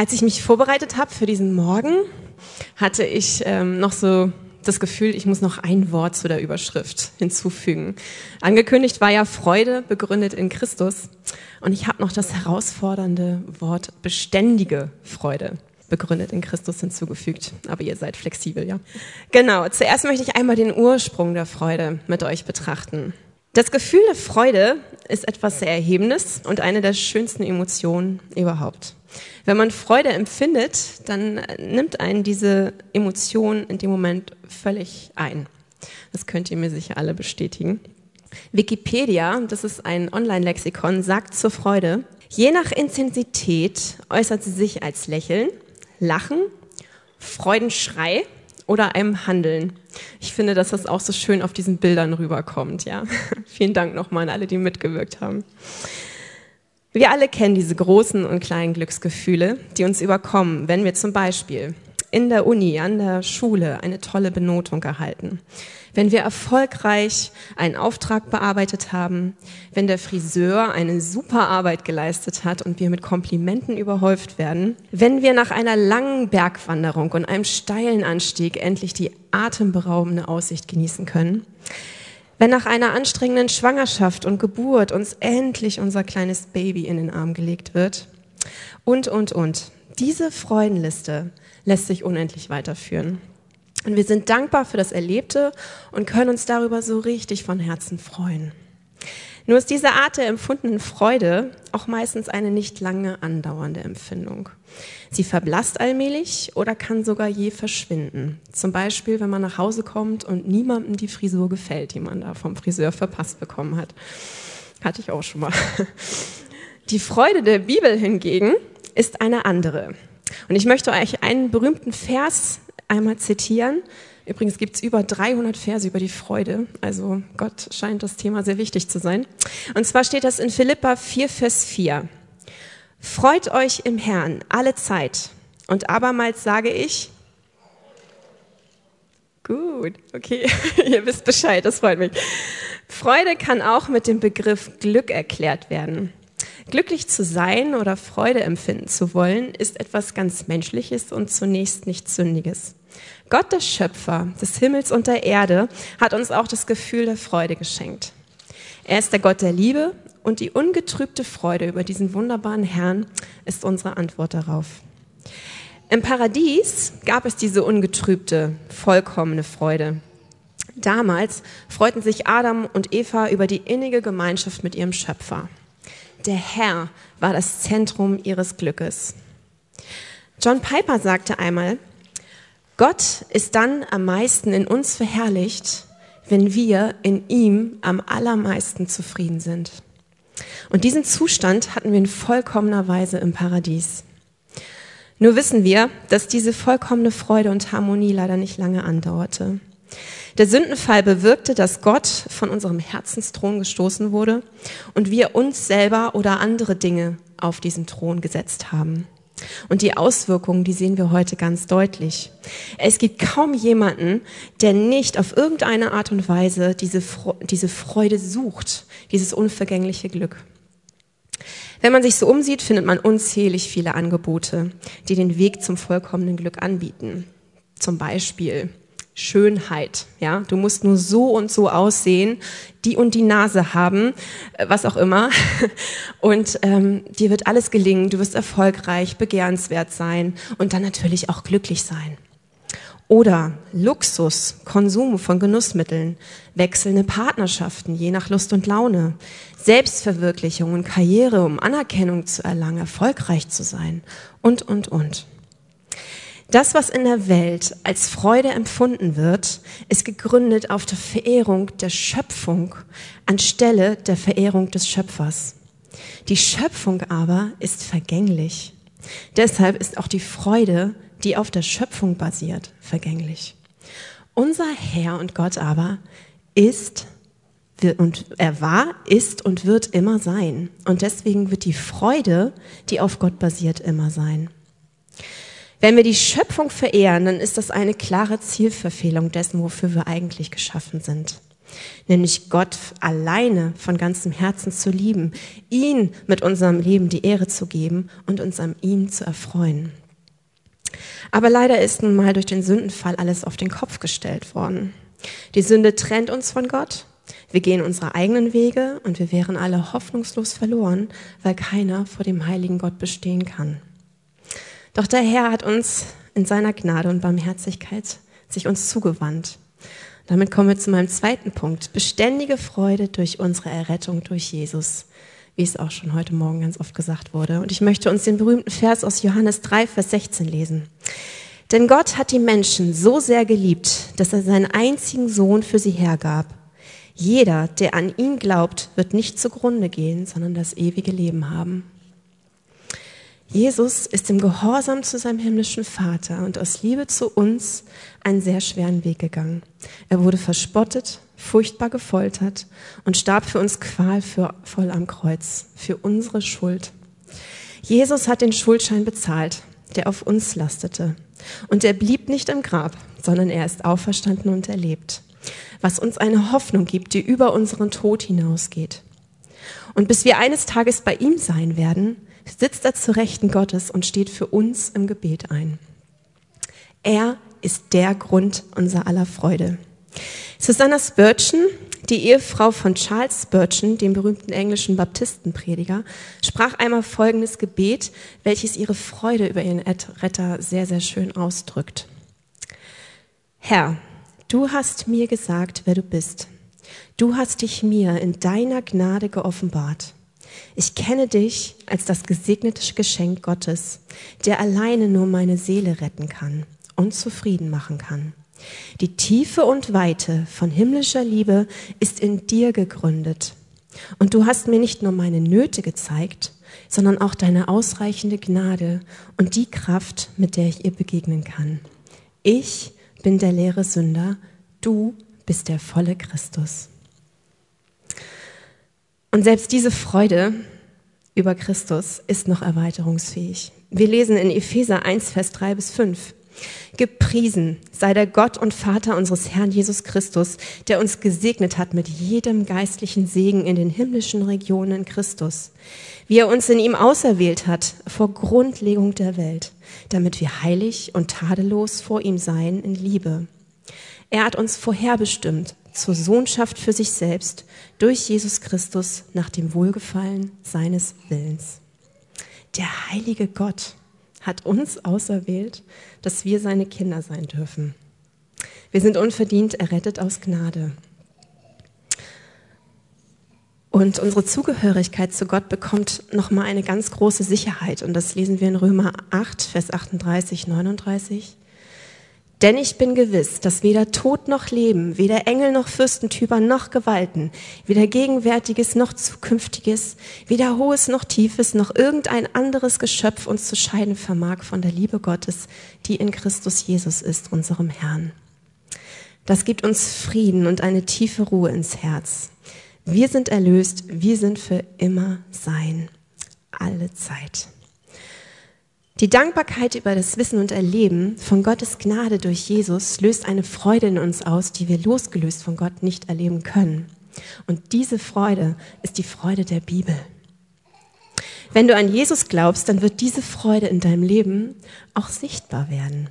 Als ich mich vorbereitet habe für diesen Morgen, hatte ich ähm, noch so das Gefühl, ich muss noch ein Wort zu der Überschrift hinzufügen. Angekündigt war ja Freude begründet in Christus und ich habe noch das herausfordernde Wort beständige Freude begründet in Christus hinzugefügt. Aber ihr seid flexibel, ja? Genau. Zuerst möchte ich einmal den Ursprung der Freude mit euch betrachten. Das Gefühl der Freude ist etwas sehr Erhebendes und eine der schönsten Emotionen überhaupt. Wenn man Freude empfindet, dann nimmt einen diese Emotion in dem Moment völlig ein. Das könnt ihr mir sicher alle bestätigen. Wikipedia, das ist ein Online-Lexikon, sagt zur Freude, je nach Intensität äußert sie sich als Lächeln, Lachen, Freudenschrei oder einem Handeln. Ich finde, dass das auch so schön auf diesen Bildern rüberkommt. Ja, vielen Dank nochmal an alle, die mitgewirkt haben. Wir alle kennen diese großen und kleinen Glücksgefühle, die uns überkommen, wenn wir zum Beispiel in der Uni, an der Schule eine tolle Benotung erhalten, wenn wir erfolgreich einen Auftrag bearbeitet haben, wenn der Friseur eine super Arbeit geleistet hat und wir mit Komplimenten überhäuft werden, wenn wir nach einer langen Bergwanderung und einem steilen Anstieg endlich die atemberaubende Aussicht genießen können, wenn nach einer anstrengenden Schwangerschaft und Geburt uns endlich unser kleines Baby in den Arm gelegt wird. Und, und, und. Diese Freudenliste lässt sich unendlich weiterführen. Und wir sind dankbar für das Erlebte und können uns darüber so richtig von Herzen freuen. Nur ist diese Art der empfundenen Freude auch meistens eine nicht lange andauernde Empfindung. Sie verblasst allmählich oder kann sogar je verschwinden. Zum Beispiel, wenn man nach Hause kommt und niemandem die Frisur gefällt, die man da vom Friseur verpasst bekommen hat. Hatte ich auch schon mal. Die Freude der Bibel hingegen ist eine andere. Und ich möchte euch einen berühmten Vers einmal zitieren, Übrigens gibt es über 300 Verse über die Freude. Also Gott scheint das Thema sehr wichtig zu sein. Und zwar steht das in Philippa 4, Vers 4. Freut euch im Herrn alle Zeit. Und abermals sage ich, gut, okay, ihr wisst Bescheid, das freut mich. Freude kann auch mit dem Begriff Glück erklärt werden. Glücklich zu sein oder Freude empfinden zu wollen, ist etwas ganz Menschliches und zunächst nichts Sündiges. Gott, der Schöpfer des Himmels und der Erde, hat uns auch das Gefühl der Freude geschenkt. Er ist der Gott der Liebe und die ungetrübte Freude über diesen wunderbaren Herrn ist unsere Antwort darauf. Im Paradies gab es diese ungetrübte, vollkommene Freude. Damals freuten sich Adam und Eva über die innige Gemeinschaft mit ihrem Schöpfer. Der Herr war das Zentrum ihres Glückes. John Piper sagte einmal, Gott ist dann am meisten in uns verherrlicht, wenn wir in ihm am allermeisten zufrieden sind. Und diesen Zustand hatten wir in vollkommener Weise im Paradies. Nur wissen wir, dass diese vollkommene Freude und Harmonie leider nicht lange andauerte. Der Sündenfall bewirkte, dass Gott von unserem Herzensthron gestoßen wurde und wir uns selber oder andere Dinge auf diesen Thron gesetzt haben. Und die Auswirkungen, die sehen wir heute ganz deutlich. Es gibt kaum jemanden, der nicht auf irgendeine Art und Weise diese, diese Freude sucht, dieses unvergängliche Glück. Wenn man sich so umsieht, findet man unzählig viele Angebote, die den Weg zum vollkommenen Glück anbieten. Zum Beispiel Schönheit. Ja, du musst nur so und so aussehen, die und die Nase haben, äh, was auch immer. Und ähm, dir wird alles gelingen. Du wirst erfolgreich, begehrenswert sein und dann natürlich auch glücklich sein. Oder Luxus, Konsum von Genussmitteln, wechselnde Partnerschaften, je nach Lust und Laune, Selbstverwirklichung und Karriere, um Anerkennung zu erlangen, erfolgreich zu sein und, und, und. Das, was in der Welt als Freude empfunden wird, ist gegründet auf der Verehrung der Schöpfung anstelle der Verehrung des Schöpfers. Die Schöpfung aber ist vergänglich. Deshalb ist auch die Freude, die auf der Schöpfung basiert, vergänglich. Unser Herr und Gott aber ist und er war, ist und wird immer sein. Und deswegen wird die Freude, die auf Gott basiert, immer sein. Wenn wir die Schöpfung verehren, dann ist das eine klare Zielverfehlung dessen, wofür wir eigentlich geschaffen sind. nämlich Gott alleine von ganzem Herzen zu lieben, ihn mit unserem Leben die Ehre zu geben und uns an ihm zu erfreuen. Aber leider ist nun mal durch den Sündenfall alles auf den Kopf gestellt worden. Die Sünde trennt uns von Gott wir gehen unsere eigenen Wege und wir wären alle hoffnungslos verloren, weil keiner vor dem heiligen Gott bestehen kann. Doch der Herr hat uns in seiner Gnade und Barmherzigkeit sich uns zugewandt. Damit kommen wir zu meinem zweiten Punkt. Beständige Freude durch unsere Errettung durch Jesus, wie es auch schon heute Morgen ganz oft gesagt wurde. Und ich möchte uns den berühmten Vers aus Johannes 3, Vers 16 lesen. Denn Gott hat die Menschen so sehr geliebt, dass er seinen einzigen Sohn für sie hergab jeder, der an ihn glaubt, wird nicht zugrunde gehen, sondern das ewige Leben haben. Jesus ist im Gehorsam zu seinem himmlischen Vater und aus Liebe zu uns einen sehr schweren Weg gegangen. Er wurde verspottet, furchtbar gefoltert und starb für uns qualvoll am Kreuz, für unsere Schuld. Jesus hat den Schuldschein bezahlt, der auf uns lastete. Und er blieb nicht im Grab, sondern er ist auferstanden und erlebt was uns eine Hoffnung gibt, die über unseren Tod hinausgeht. Und bis wir eines Tages bei ihm sein werden, sitzt er zu Rechten Gottes und steht für uns im Gebet ein. Er ist der Grund unserer aller Freude. Susanna Spurgeon, die Ehefrau von Charles Spurgeon, dem berühmten englischen Baptistenprediger, sprach einmal folgendes Gebet, welches ihre Freude über ihren Retter sehr, sehr schön ausdrückt. Herr, Du hast mir gesagt, wer du bist. Du hast dich mir in deiner Gnade geoffenbart. Ich kenne dich als das gesegnete Geschenk Gottes, der alleine nur meine Seele retten kann und zufrieden machen kann. Die Tiefe und Weite von himmlischer Liebe ist in dir gegründet. Und du hast mir nicht nur meine Nöte gezeigt, sondern auch deine ausreichende Gnade und die Kraft, mit der ich ihr begegnen kann. Ich bin der leere Sünder, du bist der volle Christus. Und selbst diese Freude über Christus ist noch erweiterungsfähig. Wir lesen in Epheser 1, Vers 3 bis 5. Gepriesen sei der Gott und Vater unseres Herrn Jesus Christus, der uns gesegnet hat mit jedem geistlichen Segen in den himmlischen Regionen Christus, wie er uns in ihm auserwählt hat vor Grundlegung der Welt, damit wir heilig und tadellos vor ihm seien in Liebe. Er hat uns vorherbestimmt zur Sohnschaft für sich selbst durch Jesus Christus nach dem Wohlgefallen seines Willens. Der heilige Gott hat uns auserwählt, dass wir seine Kinder sein dürfen. Wir sind unverdient errettet aus Gnade. Und unsere Zugehörigkeit zu Gott bekommt nochmal eine ganz große Sicherheit. Und das lesen wir in Römer 8, Vers 38, 39. Denn ich bin gewiss, dass weder Tod noch Leben, weder Engel noch Fürstentümer noch Gewalten, weder Gegenwärtiges noch Zukünftiges, weder Hohes noch Tiefes noch irgendein anderes Geschöpf uns zu scheiden vermag von der Liebe Gottes, die in Christus Jesus ist, unserem Herrn. Das gibt uns Frieden und eine tiefe Ruhe ins Herz. Wir sind erlöst, wir sind für immer sein. Alle Zeit. Die Dankbarkeit über das Wissen und Erleben von Gottes Gnade durch Jesus löst eine Freude in uns aus, die wir losgelöst von Gott nicht erleben können. Und diese Freude ist die Freude der Bibel. Wenn du an Jesus glaubst, dann wird diese Freude in deinem Leben auch sichtbar werden.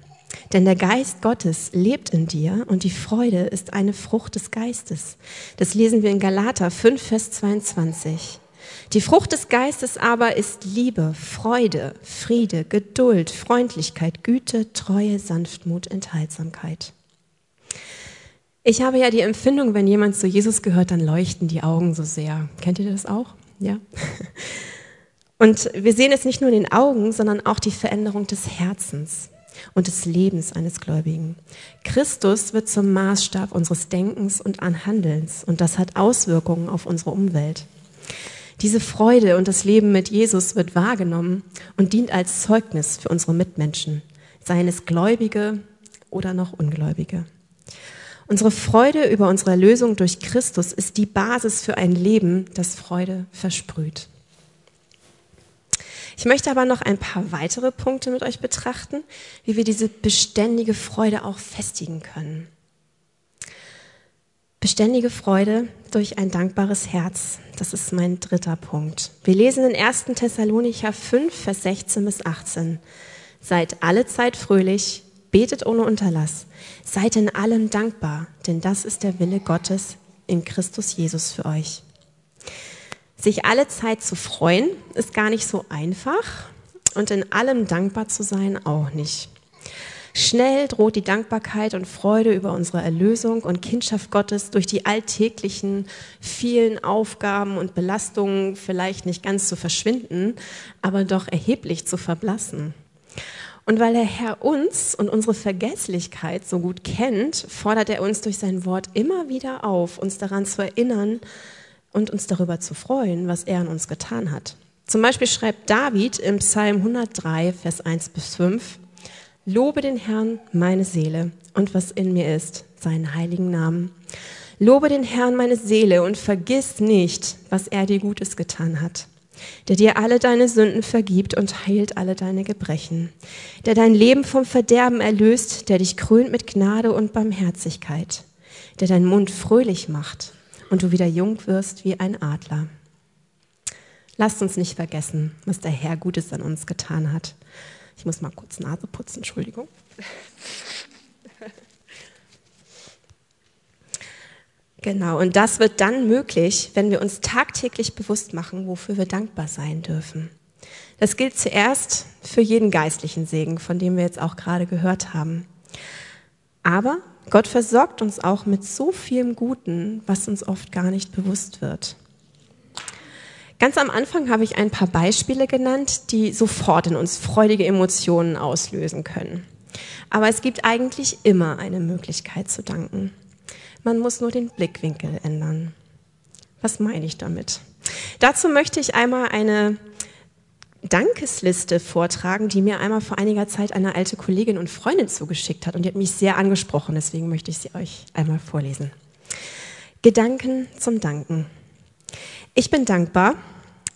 Denn der Geist Gottes lebt in dir und die Freude ist eine Frucht des Geistes. Das lesen wir in Galater 5, Vers 22. Die Frucht des Geistes aber ist Liebe, Freude, Friede, Geduld, Freundlichkeit, Güte, Treue, Sanftmut, Enthaltsamkeit. Ich habe ja die Empfindung, wenn jemand zu Jesus gehört, dann leuchten die Augen so sehr. Kennt ihr das auch? Ja. Und wir sehen es nicht nur in den Augen, sondern auch die Veränderung des Herzens und des Lebens eines Gläubigen. Christus wird zum Maßstab unseres Denkens und Anhandelns und das hat Auswirkungen auf unsere Umwelt. Diese Freude und das Leben mit Jesus wird wahrgenommen und dient als Zeugnis für unsere Mitmenschen, seien es Gläubige oder noch Ungläubige. Unsere Freude über unsere Erlösung durch Christus ist die Basis für ein Leben, das Freude versprüht. Ich möchte aber noch ein paar weitere Punkte mit euch betrachten, wie wir diese beständige Freude auch festigen können. Beständige Freude durch ein dankbares Herz. Das ist mein dritter Punkt. Wir lesen in 1. Thessalonicher 5, Vers 16 bis 18. Seid alle Zeit fröhlich, betet ohne Unterlass, seid in allem dankbar, denn das ist der Wille Gottes in Christus Jesus für euch. Sich alle Zeit zu freuen, ist gar nicht so einfach und in allem dankbar zu sein auch nicht. Schnell droht die Dankbarkeit und Freude über unsere Erlösung und Kindschaft Gottes durch die alltäglichen vielen Aufgaben und Belastungen vielleicht nicht ganz zu verschwinden, aber doch erheblich zu verblassen. Und weil der Herr uns und unsere Vergesslichkeit so gut kennt, fordert er uns durch sein Wort immer wieder auf, uns daran zu erinnern und uns darüber zu freuen, was er an uns getan hat. Zum Beispiel schreibt David im Psalm 103, Vers 1 bis 5, Lobe den Herrn, meine Seele, und was in mir ist, seinen heiligen Namen. Lobe den Herrn, meine Seele, und vergiss nicht, was er dir Gutes getan hat der dir alle deine Sünden vergibt und heilt alle deine Gebrechen, der dein Leben vom Verderben erlöst, der dich krönt mit Gnade und Barmherzigkeit, der deinen Mund fröhlich macht und du wieder jung wirst wie ein Adler. Lasst uns nicht vergessen, was der Herr Gutes an uns getan hat. Ich muss mal kurz Nase putzen, Entschuldigung. Genau, und das wird dann möglich, wenn wir uns tagtäglich bewusst machen, wofür wir dankbar sein dürfen. Das gilt zuerst für jeden geistlichen Segen, von dem wir jetzt auch gerade gehört haben. Aber Gott versorgt uns auch mit so vielem Guten, was uns oft gar nicht bewusst wird. Ganz am Anfang habe ich ein paar Beispiele genannt, die sofort in uns freudige Emotionen auslösen können. Aber es gibt eigentlich immer eine Möglichkeit zu danken. Man muss nur den Blickwinkel ändern. Was meine ich damit? Dazu möchte ich einmal eine Dankesliste vortragen, die mir einmal vor einiger Zeit eine alte Kollegin und Freundin zugeschickt hat und die hat mich sehr angesprochen, deswegen möchte ich sie euch einmal vorlesen. Gedanken zum Danken. Ich bin dankbar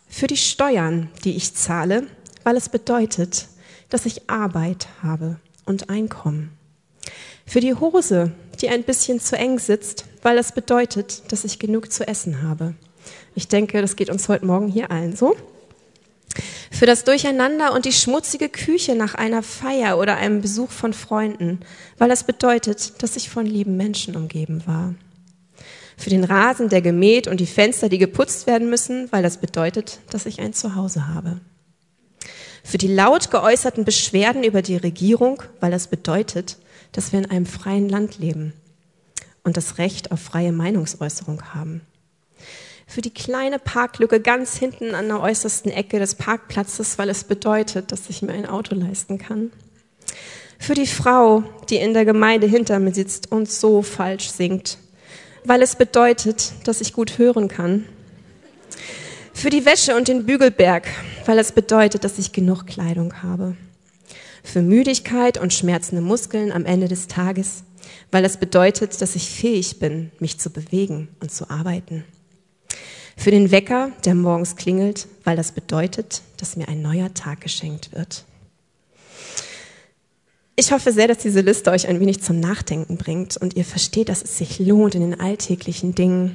für die Steuern, die ich zahle, weil es bedeutet, dass ich Arbeit habe und Einkommen. Für die Hose, die ein bisschen zu eng sitzt, weil das bedeutet, dass ich genug zu essen habe. Ich denke, das geht uns heute Morgen hier allen so. Für das Durcheinander und die schmutzige Küche nach einer Feier oder einem Besuch von Freunden, weil das bedeutet, dass ich von lieben Menschen umgeben war. Für den Rasen, der gemäht und die Fenster, die geputzt werden müssen, weil das bedeutet, dass ich ein Zuhause habe. Für die laut geäußerten Beschwerden über die Regierung, weil das bedeutet, dass wir in einem freien Land leben und das Recht auf freie Meinungsäußerung haben. Für die kleine Parklücke ganz hinten an der äußersten Ecke des Parkplatzes, weil es bedeutet, dass ich mir ein Auto leisten kann. Für die Frau, die in der Gemeinde hinter mir sitzt und so falsch singt, weil es bedeutet, dass ich gut hören kann. Für die Wäsche und den Bügelberg, weil es bedeutet, dass ich genug Kleidung habe für Müdigkeit und schmerzende Muskeln am Ende des Tages, weil das bedeutet, dass ich fähig bin, mich zu bewegen und zu arbeiten. Für den Wecker, der morgens klingelt, weil das bedeutet, dass mir ein neuer Tag geschenkt wird. Ich hoffe sehr, dass diese Liste euch ein wenig zum Nachdenken bringt und ihr versteht, dass es sich lohnt, in den alltäglichen Dingen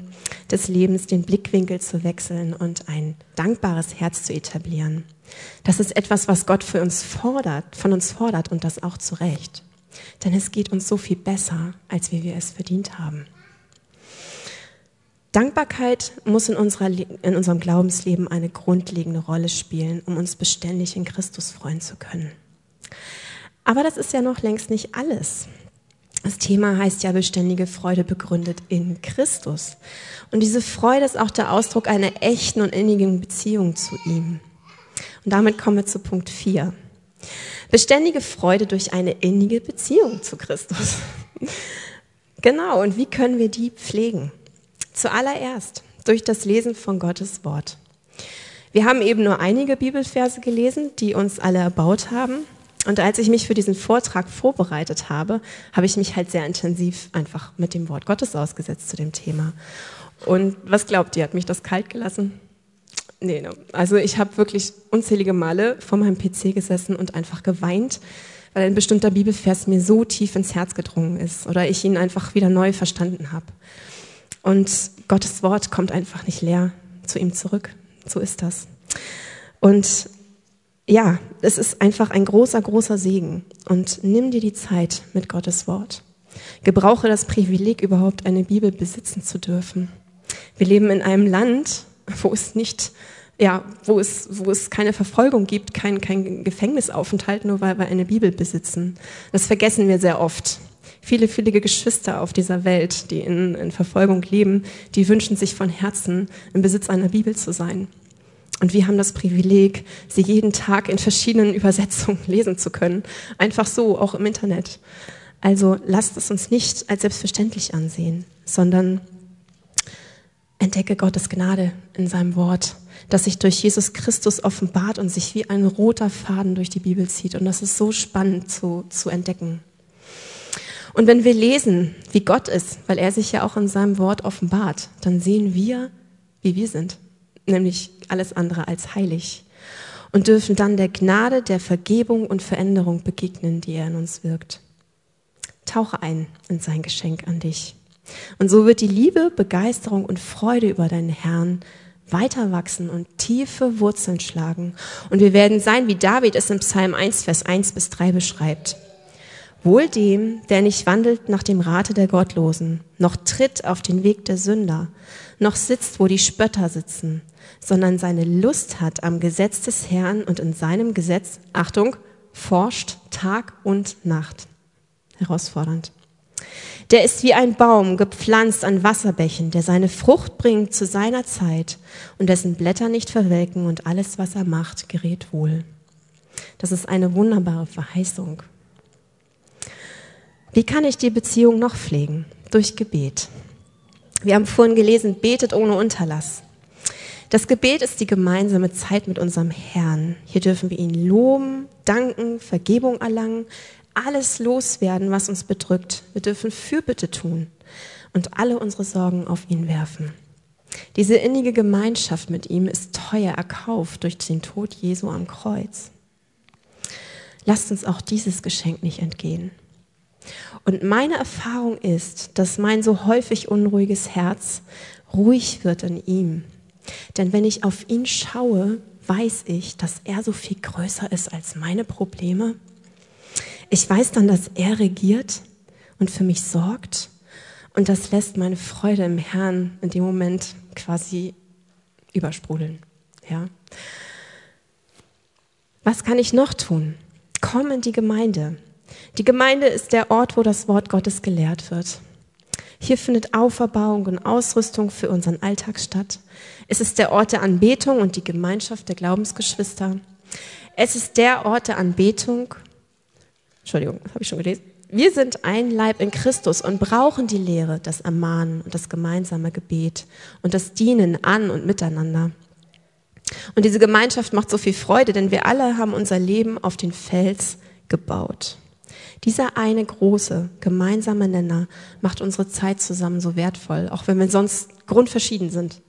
des Lebens den Blickwinkel zu wechseln und ein dankbares Herz zu etablieren. Das ist etwas, was Gott für uns fordert, von uns fordert und das auch zu Recht. Denn es geht uns so viel besser, als wie wir es verdient haben. Dankbarkeit muss in, unserer, in unserem Glaubensleben eine grundlegende Rolle spielen, um uns beständig in Christus freuen zu können. Aber das ist ja noch längst nicht alles. Das Thema heißt ja beständige Freude begründet in Christus. Und diese Freude ist auch der Ausdruck einer echten und innigen Beziehung zu ihm. Und damit kommen wir zu Punkt 4. Beständige Freude durch eine innige Beziehung zu Christus. genau, und wie können wir die pflegen? Zuallererst durch das Lesen von Gottes Wort. Wir haben eben nur einige Bibelverse gelesen, die uns alle erbaut haben. Und als ich mich für diesen Vortrag vorbereitet habe, habe ich mich halt sehr intensiv einfach mit dem Wort Gottes ausgesetzt zu dem Thema. Und was glaubt ihr, hat mich das kalt gelassen? Nee, no. also ich habe wirklich unzählige Male vor meinem PC gesessen und einfach geweint, weil ein bestimmter Bibelvers mir so tief ins Herz gedrungen ist oder ich ihn einfach wieder neu verstanden habe. Und Gottes Wort kommt einfach nicht leer zu ihm zurück. So ist das. Und ja, es ist einfach ein großer, großer Segen. Und nimm dir die Zeit mit Gottes Wort. Gebrauche das Privileg, überhaupt eine Bibel besitzen zu dürfen. Wir leben in einem Land, wo es nicht, ja, wo es, wo es keine Verfolgung gibt, kein, kein Gefängnisaufenthalt, nur weil wir eine Bibel besitzen. Das vergessen wir sehr oft. Viele, viele Geschwister auf dieser Welt, die in, in Verfolgung leben, die wünschen sich von Herzen, im Besitz einer Bibel zu sein. Und wir haben das Privileg, sie jeden Tag in verschiedenen Übersetzungen lesen zu können. Einfach so, auch im Internet. Also lasst es uns nicht als selbstverständlich ansehen, sondern entdecke Gottes Gnade in seinem Wort, das sich durch Jesus Christus offenbart und sich wie ein roter Faden durch die Bibel zieht. Und das ist so spannend zu, zu entdecken. Und wenn wir lesen, wie Gott ist, weil er sich ja auch in seinem Wort offenbart, dann sehen wir, wie wir sind, nämlich alles andere als heilig. Und dürfen dann der Gnade, der Vergebung und Veränderung begegnen, die er in uns wirkt. Tauche ein in sein Geschenk an dich. Und so wird die Liebe, Begeisterung und Freude über deinen Herrn weiter wachsen und tiefe Wurzeln schlagen. Und wir werden sein, wie David es im Psalm 1, Vers 1 bis 3 beschreibt. Wohl dem, der nicht wandelt nach dem Rate der Gottlosen, noch tritt auf den Weg der Sünder, noch sitzt, wo die Spötter sitzen, sondern seine Lust hat am Gesetz des Herrn und in seinem Gesetz, Achtung, forscht Tag und Nacht herausfordernd. Der ist wie ein Baum gepflanzt an Wasserbächen, der seine Frucht bringt zu seiner Zeit und dessen Blätter nicht verwelken und alles, was er macht, gerät wohl. Das ist eine wunderbare Verheißung. Wie kann ich die Beziehung noch pflegen? Durch Gebet. Wir haben vorhin gelesen, betet ohne Unterlass. Das Gebet ist die gemeinsame Zeit mit unserem Herrn. Hier dürfen wir ihn loben, danken, Vergebung erlangen, alles loswerden, was uns bedrückt. Wir dürfen Fürbitte tun und alle unsere Sorgen auf ihn werfen. Diese innige Gemeinschaft mit ihm ist teuer erkauft durch den Tod Jesu am Kreuz. Lasst uns auch dieses Geschenk nicht entgehen. Und meine Erfahrung ist, dass mein so häufig unruhiges Herz ruhig wird in ihm. Denn wenn ich auf ihn schaue, weiß ich, dass er so viel größer ist als meine Probleme ich weiß dann, dass er regiert und für mich sorgt. Und das lässt meine Freude im Herrn in dem Moment quasi übersprudeln. Ja. Was kann ich noch tun? Komm in die Gemeinde. Die Gemeinde ist der Ort, wo das Wort Gottes gelehrt wird. Hier findet Auferbauung und Ausrüstung für unseren Alltag statt. Es ist der Ort der Anbetung und die Gemeinschaft der Glaubensgeschwister. Es ist der Ort der Anbetung Entschuldigung, habe ich schon gelesen. Wir sind ein Leib in Christus und brauchen die Lehre, das Ermahnen und das gemeinsame Gebet und das Dienen an und miteinander. Und diese Gemeinschaft macht so viel Freude, denn wir alle haben unser Leben auf den Fels gebaut. Dieser eine große gemeinsame Nenner macht unsere Zeit zusammen so wertvoll, auch wenn wir sonst grundverschieden sind.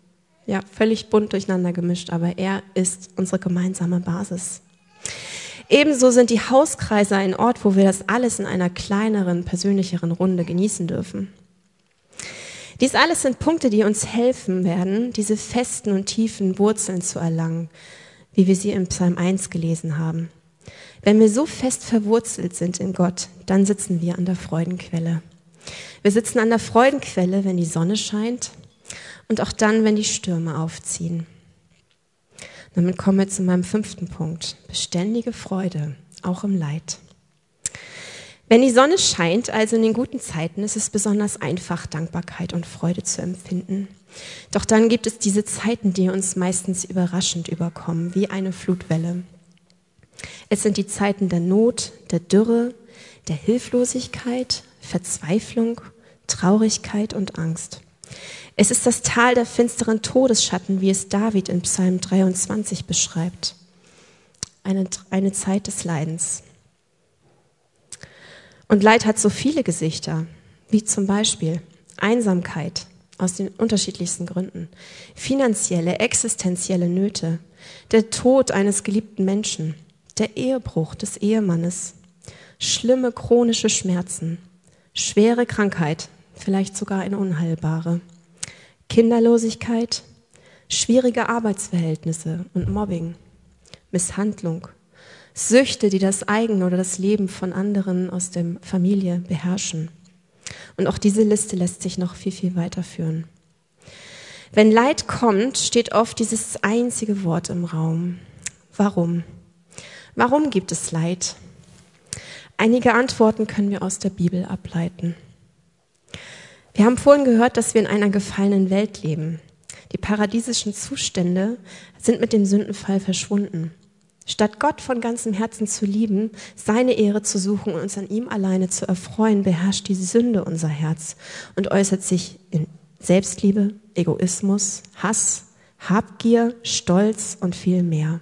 Ja, völlig bunt durcheinander gemischt, aber er ist unsere gemeinsame Basis. Ebenso sind die Hauskreise ein Ort, wo wir das alles in einer kleineren, persönlicheren Runde genießen dürfen. Dies alles sind Punkte, die uns helfen werden, diese festen und tiefen Wurzeln zu erlangen, wie wir sie im Psalm 1 gelesen haben. Wenn wir so fest verwurzelt sind in Gott, dann sitzen wir an der Freudenquelle. Wir sitzen an der Freudenquelle, wenn die Sonne scheint und auch dann, wenn die Stürme aufziehen. Damit kommen wir zu meinem fünften Punkt. Beständige Freude, auch im Leid. Wenn die Sonne scheint, also in den guten Zeiten, ist es besonders einfach, Dankbarkeit und Freude zu empfinden. Doch dann gibt es diese Zeiten, die uns meistens überraschend überkommen, wie eine Flutwelle. Es sind die Zeiten der Not, der Dürre, der Hilflosigkeit, Verzweiflung, Traurigkeit und Angst. Es ist das Tal der finsteren Todesschatten, wie es David in Psalm 23 beschreibt. Eine, eine Zeit des Leidens. Und Leid hat so viele Gesichter, wie zum Beispiel Einsamkeit aus den unterschiedlichsten Gründen, finanzielle, existenzielle Nöte, der Tod eines geliebten Menschen, der Ehebruch des Ehemannes, schlimme chronische Schmerzen, schwere Krankheit, vielleicht sogar eine unheilbare Kinderlosigkeit, schwierige Arbeitsverhältnisse und Mobbing, Misshandlung, Süchte, die das eigene oder das Leben von anderen aus der Familie beherrschen. Und auch diese Liste lässt sich noch viel, viel weiterführen. Wenn Leid kommt, steht oft dieses einzige Wort im Raum. Warum? Warum gibt es Leid? Einige Antworten können wir aus der Bibel ableiten. Wir haben vorhin gehört, dass wir in einer gefallenen Welt leben. Die paradiesischen Zustände sind mit dem Sündenfall verschwunden. Statt Gott von ganzem Herzen zu lieben, seine Ehre zu suchen und uns an ihm alleine zu erfreuen, beherrscht die Sünde unser Herz und äußert sich in Selbstliebe, Egoismus, Hass, Habgier, Stolz und viel mehr.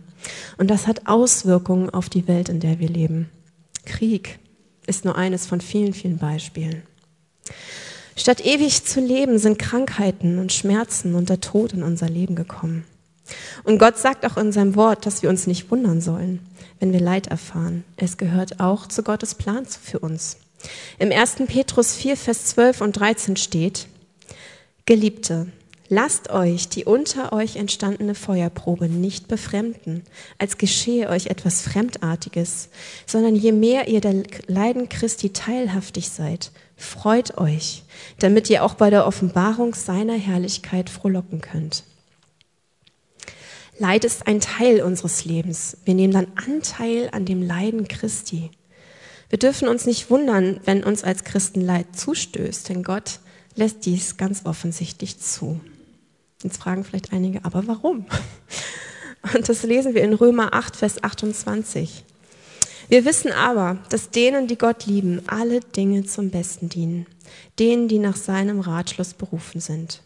Und das hat Auswirkungen auf die Welt, in der wir leben. Krieg ist nur eines von vielen, vielen Beispielen. Statt ewig zu leben, sind Krankheiten und Schmerzen und der Tod in unser Leben gekommen. Und Gott sagt auch in seinem Wort, dass wir uns nicht wundern sollen, wenn wir Leid erfahren. Es gehört auch zu Gottes Plan für uns. Im 1. Petrus 4, Vers 12 und 13 steht, Geliebte, lasst euch die unter euch entstandene Feuerprobe nicht befremden, als geschehe euch etwas Fremdartiges, sondern je mehr ihr der Leiden Christi teilhaftig seid, freut euch, damit ihr auch bei der Offenbarung seiner Herrlichkeit frohlocken könnt. Leid ist ein Teil unseres Lebens. Wir nehmen dann Anteil an dem Leiden Christi. Wir dürfen uns nicht wundern, wenn uns als Christen Leid zustößt, denn Gott lässt dies ganz offensichtlich zu. Jetzt fragen vielleicht einige, aber warum? Und das lesen wir in Römer 8, Vers 28. Wir wissen aber, dass denen, die Gott lieben, alle Dinge zum Besten dienen, denen, die nach seinem Ratschluss berufen sind.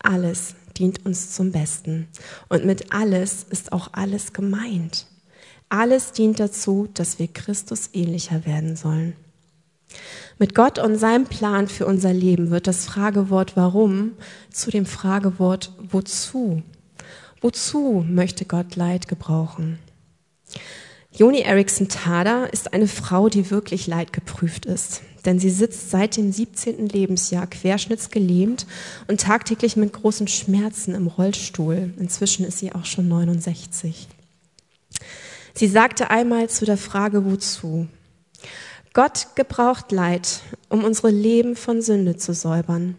Alles dient uns zum Besten. Und mit alles ist auch alles gemeint. Alles dient dazu, dass wir Christus ähnlicher werden sollen. Mit Gott und seinem Plan für unser Leben wird das Fragewort warum zu dem Fragewort wozu. Wozu möchte Gott Leid gebrauchen? Joni Erickson Tada ist eine Frau, die wirklich leidgeprüft ist denn sie sitzt seit dem 17. Lebensjahr querschnittsgelähmt und tagtäglich mit großen Schmerzen im Rollstuhl. Inzwischen ist sie auch schon 69. Sie sagte einmal zu der Frage, wozu? Gott gebraucht Leid, um unsere Leben von Sünde zu säubern,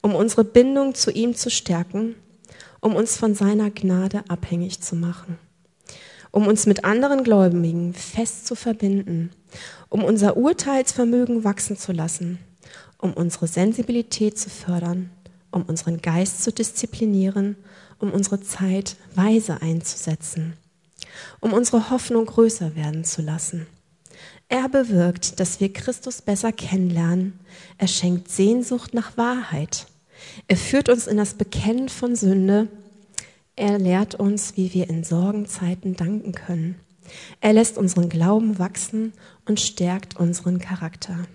um unsere Bindung zu ihm zu stärken, um uns von seiner Gnade abhängig zu machen, um uns mit anderen Gläubigen fest zu verbinden um unser Urteilsvermögen wachsen zu lassen, um unsere Sensibilität zu fördern, um unseren Geist zu disziplinieren, um unsere Zeit weise einzusetzen, um unsere Hoffnung größer werden zu lassen. Er bewirkt, dass wir Christus besser kennenlernen. Er schenkt Sehnsucht nach Wahrheit. Er führt uns in das Bekennen von Sünde. Er lehrt uns, wie wir in Sorgenzeiten danken können. Er lässt unseren Glauben wachsen und stärkt unseren Charakter.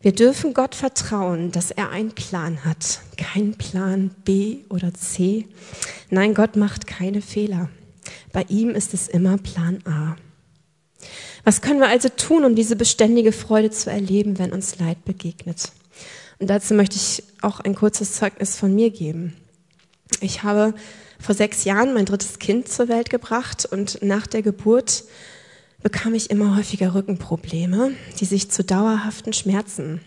Wir dürfen Gott vertrauen, dass er einen Plan hat, keinen Plan B oder C. Nein, Gott macht keine Fehler. Bei ihm ist es immer Plan A. Was können wir also tun, um diese beständige Freude zu erleben, wenn uns Leid begegnet? Und dazu möchte ich auch ein kurzes Zeugnis von mir geben. Ich habe vor sechs Jahren mein drittes Kind zur Welt gebracht und nach der Geburt bekam ich immer häufiger Rückenprobleme, die sich zu dauerhaften Schmerzen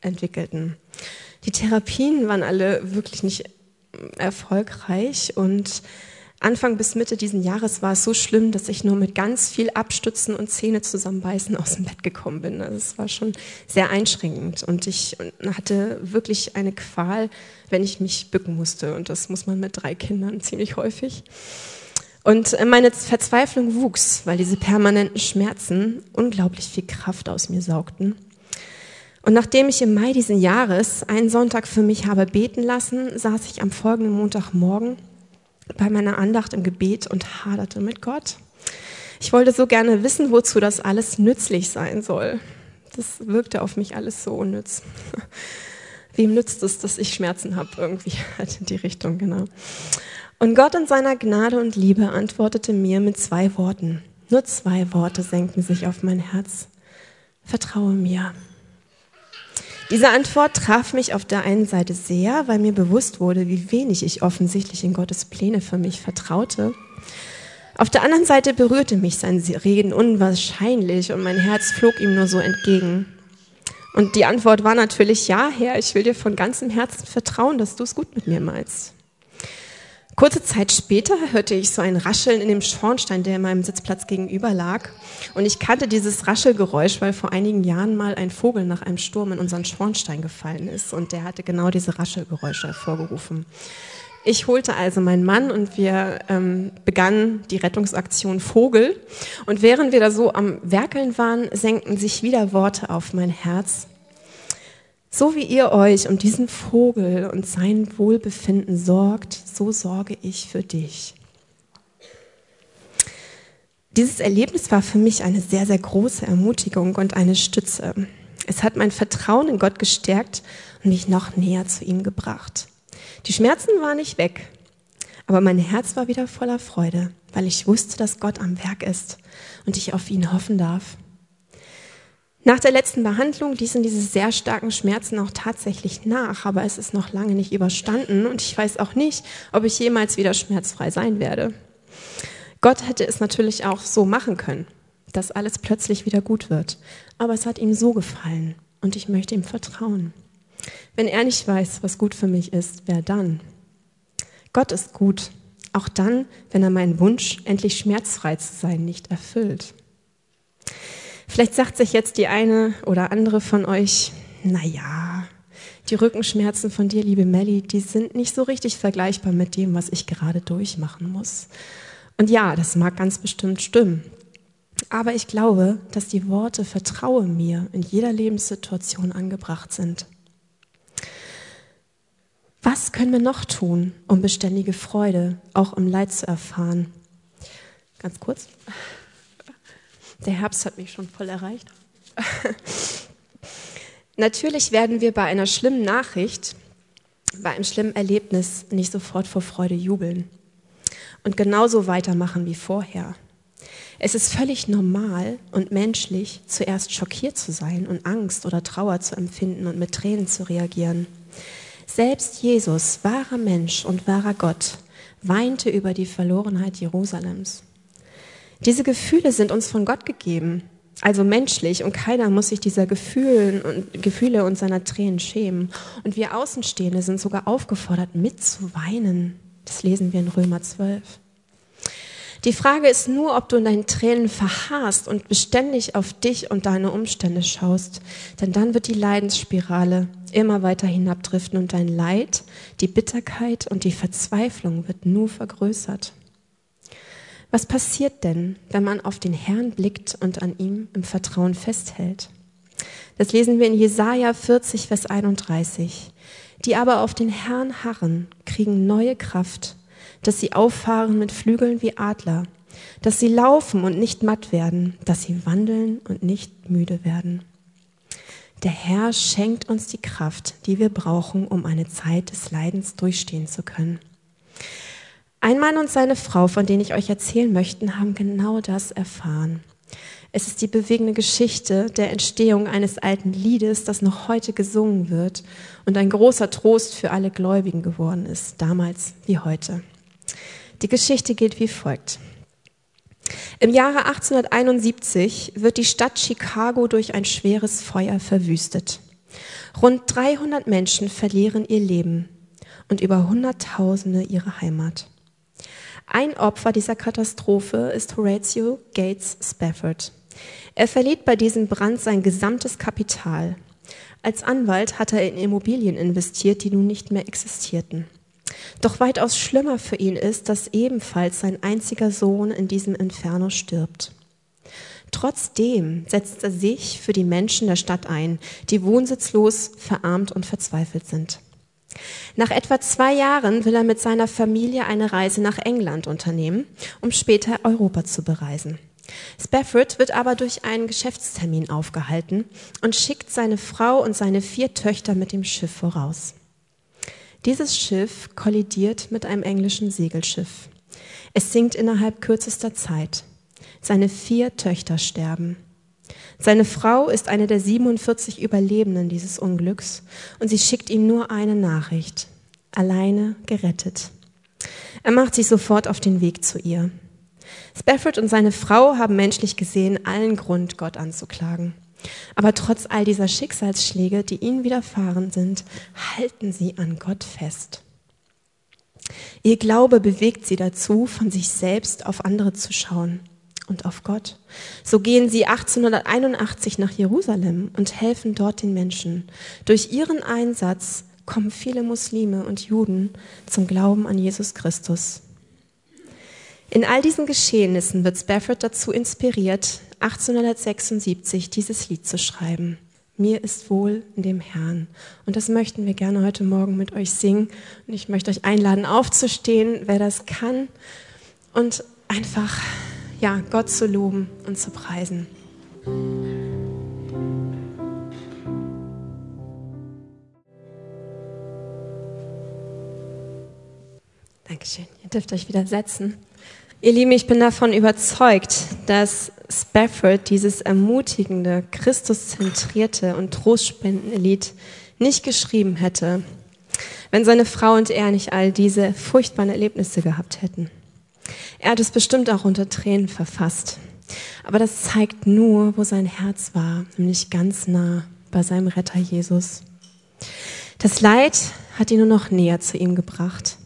entwickelten. Die Therapien waren alle wirklich nicht erfolgreich und Anfang bis Mitte diesen Jahres war es so schlimm, dass ich nur mit ganz viel Abstützen und Zähne zusammenbeißen aus dem Bett gekommen bin. Also es war schon sehr einschränkend und ich hatte wirklich eine Qual, wenn ich mich bücken musste. Und das muss man mit drei Kindern ziemlich häufig. Und meine Verzweiflung wuchs, weil diese permanenten Schmerzen unglaublich viel Kraft aus mir saugten. Und nachdem ich im Mai diesen Jahres einen Sonntag für mich habe beten lassen, saß ich am folgenden Montagmorgen bei meiner Andacht im Gebet und haderte mit Gott. Ich wollte so gerne wissen, wozu das alles nützlich sein soll. Das wirkte auf mich alles so unnütz. Wem nützt es, dass ich Schmerzen habe? Irgendwie halt in die Richtung, genau. Und Gott in seiner Gnade und Liebe antwortete mir mit zwei Worten. Nur zwei Worte senkten sich auf mein Herz. Vertraue mir. Diese Antwort traf mich auf der einen Seite sehr, weil mir bewusst wurde, wie wenig ich offensichtlich in Gottes Pläne für mich vertraute. Auf der anderen Seite berührte mich sein Reden unwahrscheinlich und mein Herz flog ihm nur so entgegen. Und die Antwort war natürlich, ja, Herr, ich will dir von ganzem Herzen vertrauen, dass du es gut mit mir meinst. Kurze Zeit später hörte ich so ein Rascheln in dem Schornstein, der in meinem Sitzplatz gegenüber lag. Und ich kannte dieses Raschelgeräusch, weil vor einigen Jahren mal ein Vogel nach einem Sturm in unseren Schornstein gefallen ist. Und der hatte genau diese Raschelgeräusche hervorgerufen. Ich holte also meinen Mann und wir ähm, begannen die Rettungsaktion Vogel. Und während wir da so am Werkeln waren, senkten sich wieder Worte auf mein Herz. So wie ihr euch um diesen Vogel und sein Wohlbefinden sorgt, so sorge ich für dich. Dieses Erlebnis war für mich eine sehr, sehr große Ermutigung und eine Stütze. Es hat mein Vertrauen in Gott gestärkt und mich noch näher zu ihm gebracht. Die Schmerzen waren nicht weg, aber mein Herz war wieder voller Freude, weil ich wusste, dass Gott am Werk ist und ich auf ihn hoffen darf. Nach der letzten Behandlung ließen diese sehr starken Schmerzen auch tatsächlich nach, aber es ist noch lange nicht überstanden und ich weiß auch nicht, ob ich jemals wieder schmerzfrei sein werde. Gott hätte es natürlich auch so machen können, dass alles plötzlich wieder gut wird, aber es hat ihm so gefallen und ich möchte ihm vertrauen. Wenn er nicht weiß, was gut für mich ist, wer dann? Gott ist gut, auch dann, wenn er meinen Wunsch, endlich schmerzfrei zu sein, nicht erfüllt. Vielleicht sagt sich jetzt die eine oder andere von euch, na ja, die Rückenschmerzen von dir, liebe Melly, die sind nicht so richtig vergleichbar mit dem, was ich gerade durchmachen muss. Und ja, das mag ganz bestimmt stimmen. Aber ich glaube, dass die Worte Vertraue mir in jeder Lebenssituation angebracht sind. Was können wir noch tun, um beständige Freude auch im Leid zu erfahren? Ganz kurz. Der Herbst hat mich schon voll erreicht. Natürlich werden wir bei einer schlimmen Nachricht, bei einem schlimmen Erlebnis nicht sofort vor Freude jubeln und genauso weitermachen wie vorher. Es ist völlig normal und menschlich, zuerst schockiert zu sein und Angst oder Trauer zu empfinden und mit Tränen zu reagieren. Selbst Jesus, wahrer Mensch und wahrer Gott, weinte über die Verlorenheit Jerusalems. Diese Gefühle sind uns von Gott gegeben, also menschlich, und keiner muss sich dieser Gefühle und, Gefühle und seiner Tränen schämen. Und wir Außenstehende sind sogar aufgefordert, mitzuweinen. Das lesen wir in Römer 12. Die Frage ist nur, ob du in deinen Tränen verharrst und beständig auf dich und deine Umstände schaust, denn dann wird die Leidensspirale immer weiter hinabdriften und dein Leid, die Bitterkeit und die Verzweiflung wird nur vergrößert. Was passiert denn, wenn man auf den Herrn blickt und an ihm im Vertrauen festhält? Das lesen wir in Jesaja 40, Vers 31. Die aber auf den Herrn harren, kriegen neue Kraft, dass sie auffahren mit Flügeln wie Adler, dass sie laufen und nicht matt werden, dass sie wandeln und nicht müde werden. Der Herr schenkt uns die Kraft, die wir brauchen, um eine Zeit des Leidens durchstehen zu können. Ein Mann und seine Frau, von denen ich euch erzählen möchte, haben genau das erfahren. Es ist die bewegende Geschichte der Entstehung eines alten Liedes, das noch heute gesungen wird und ein großer Trost für alle Gläubigen geworden ist, damals wie heute. Die Geschichte geht wie folgt. Im Jahre 1871 wird die Stadt Chicago durch ein schweres Feuer verwüstet. Rund 300 Menschen verlieren ihr Leben und über Hunderttausende ihre Heimat. Ein Opfer dieser Katastrophe ist Horatio Gates Spafford. Er verliert bei diesem Brand sein gesamtes Kapital. Als Anwalt hat er in Immobilien investiert, die nun nicht mehr existierten. Doch weitaus schlimmer für ihn ist, dass ebenfalls sein einziger Sohn in diesem Inferno stirbt. Trotzdem setzt er sich für die Menschen der Stadt ein, die wohnsitzlos, verarmt und verzweifelt sind. Nach etwa zwei Jahren will er mit seiner Familie eine Reise nach England unternehmen, um später Europa zu bereisen. Spafford wird aber durch einen Geschäftstermin aufgehalten und schickt seine Frau und seine vier Töchter mit dem Schiff voraus. Dieses Schiff kollidiert mit einem englischen Segelschiff. Es sinkt innerhalb kürzester Zeit. Seine vier Töchter sterben. Seine Frau ist eine der 47 Überlebenden dieses Unglücks und sie schickt ihm nur eine Nachricht. Alleine gerettet. Er macht sich sofort auf den Weg zu ihr. Spafford und seine Frau haben menschlich gesehen allen Grund, Gott anzuklagen. Aber trotz all dieser Schicksalsschläge, die ihnen widerfahren sind, halten sie an Gott fest. Ihr Glaube bewegt sie dazu, von sich selbst auf andere zu schauen und auf Gott. So gehen sie 1881 nach Jerusalem und helfen dort den Menschen. Durch ihren Einsatz kommen viele Muslime und Juden zum Glauben an Jesus Christus. In all diesen Geschehnissen wird Spafford dazu inspiriert, 1876 dieses Lied zu schreiben. Mir ist wohl in dem Herrn. Und das möchten wir gerne heute Morgen mit euch singen. Und ich möchte euch einladen, aufzustehen, wer das kann, und einfach, ja, Gott zu loben und zu preisen. Dankeschön. Ihr dürft euch wieder setzen. Ihr Lieben, ich bin davon überzeugt, dass Spafford dieses ermutigende, Christuszentrierte und trostspendende Lied nicht geschrieben hätte, wenn seine Frau und er nicht all diese furchtbaren Erlebnisse gehabt hätten. Er hat es bestimmt auch unter Tränen verfasst. Aber das zeigt nur, wo sein Herz war, nämlich ganz nah bei seinem Retter Jesus. Das Leid hat ihn nur noch näher zu ihm gebracht.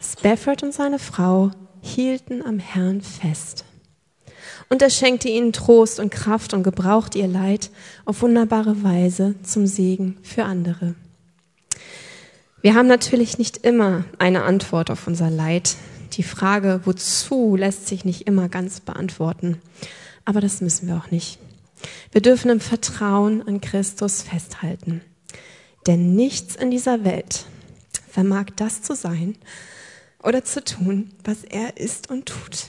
Spafford und seine Frau hielten am Herrn fest. Und er schenkte ihnen Trost und Kraft und gebrauchte ihr Leid auf wunderbare Weise zum Segen für andere. Wir haben natürlich nicht immer eine Antwort auf unser Leid. Die Frage, wozu, lässt sich nicht immer ganz beantworten. Aber das müssen wir auch nicht. Wir dürfen im Vertrauen an Christus festhalten. Denn nichts in dieser Welt vermag das zu sein, oder zu tun, was er ist und tut.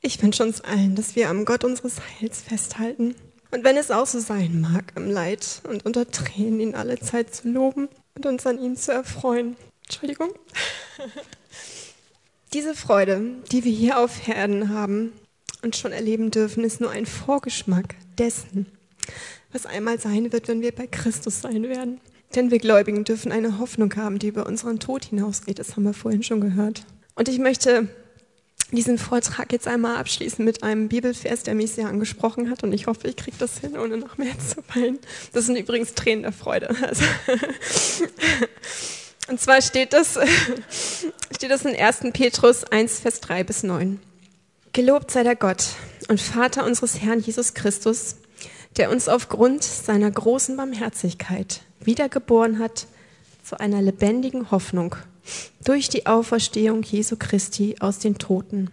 Ich wünsche uns allen, dass wir am Gott unseres Heils festhalten. Und wenn es auch so sein mag, im Leid und unter Tränen ihn alle Zeit zu loben und uns an ihm zu erfreuen. Entschuldigung. Diese Freude, die wir hier auf Erden haben und schon erleben dürfen, ist nur ein Vorgeschmack dessen, was einmal sein wird, wenn wir bei Christus sein werden. Denn wir Gläubigen dürfen eine Hoffnung haben, die über unseren Tod hinausgeht. Das haben wir vorhin schon gehört. Und ich möchte diesen Vortrag jetzt einmal abschließen mit einem Bibelvers, der mich sehr angesprochen hat. Und ich hoffe, ich kriege das hin, ohne noch mehr zu weinen. Das sind übrigens Tränen der Freude. Also und zwar steht das, steht das in 1. Petrus 1, Vers 3 bis 9. Gelobt sei der Gott und Vater unseres Herrn Jesus Christus, der uns aufgrund seiner großen Barmherzigkeit wiedergeboren hat zu einer lebendigen Hoffnung durch die Auferstehung Jesu Christi aus den Toten,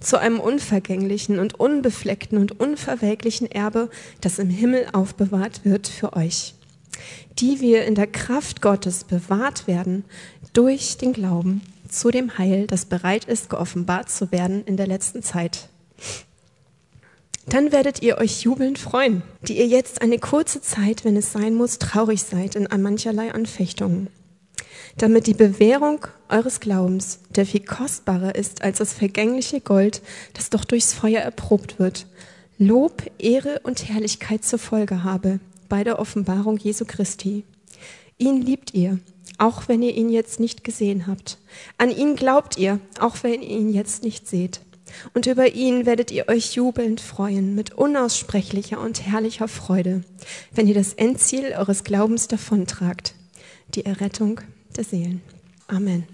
zu einem unvergänglichen und unbefleckten und unverwelklichen Erbe, das im Himmel aufbewahrt wird für euch, die wir in der Kraft Gottes bewahrt werden durch den Glauben zu dem Heil, das bereit ist, geoffenbart zu werden in der letzten Zeit. Dann werdet ihr euch jubelnd freuen, die ihr jetzt eine kurze Zeit, wenn es sein muss, traurig seid in mancherlei Anfechtungen, damit die Bewährung eures Glaubens, der viel kostbarer ist als das vergängliche Gold, das doch durchs Feuer erprobt wird, Lob, Ehre und Herrlichkeit zur Folge habe bei der Offenbarung Jesu Christi. Ihn liebt ihr, auch wenn ihr ihn jetzt nicht gesehen habt. An ihn glaubt ihr, auch wenn ihr ihn jetzt nicht seht. Und über ihn werdet ihr euch jubelnd freuen mit unaussprechlicher und herrlicher Freude, wenn ihr das Endziel eures Glaubens davontragt, die Errettung der Seelen. Amen.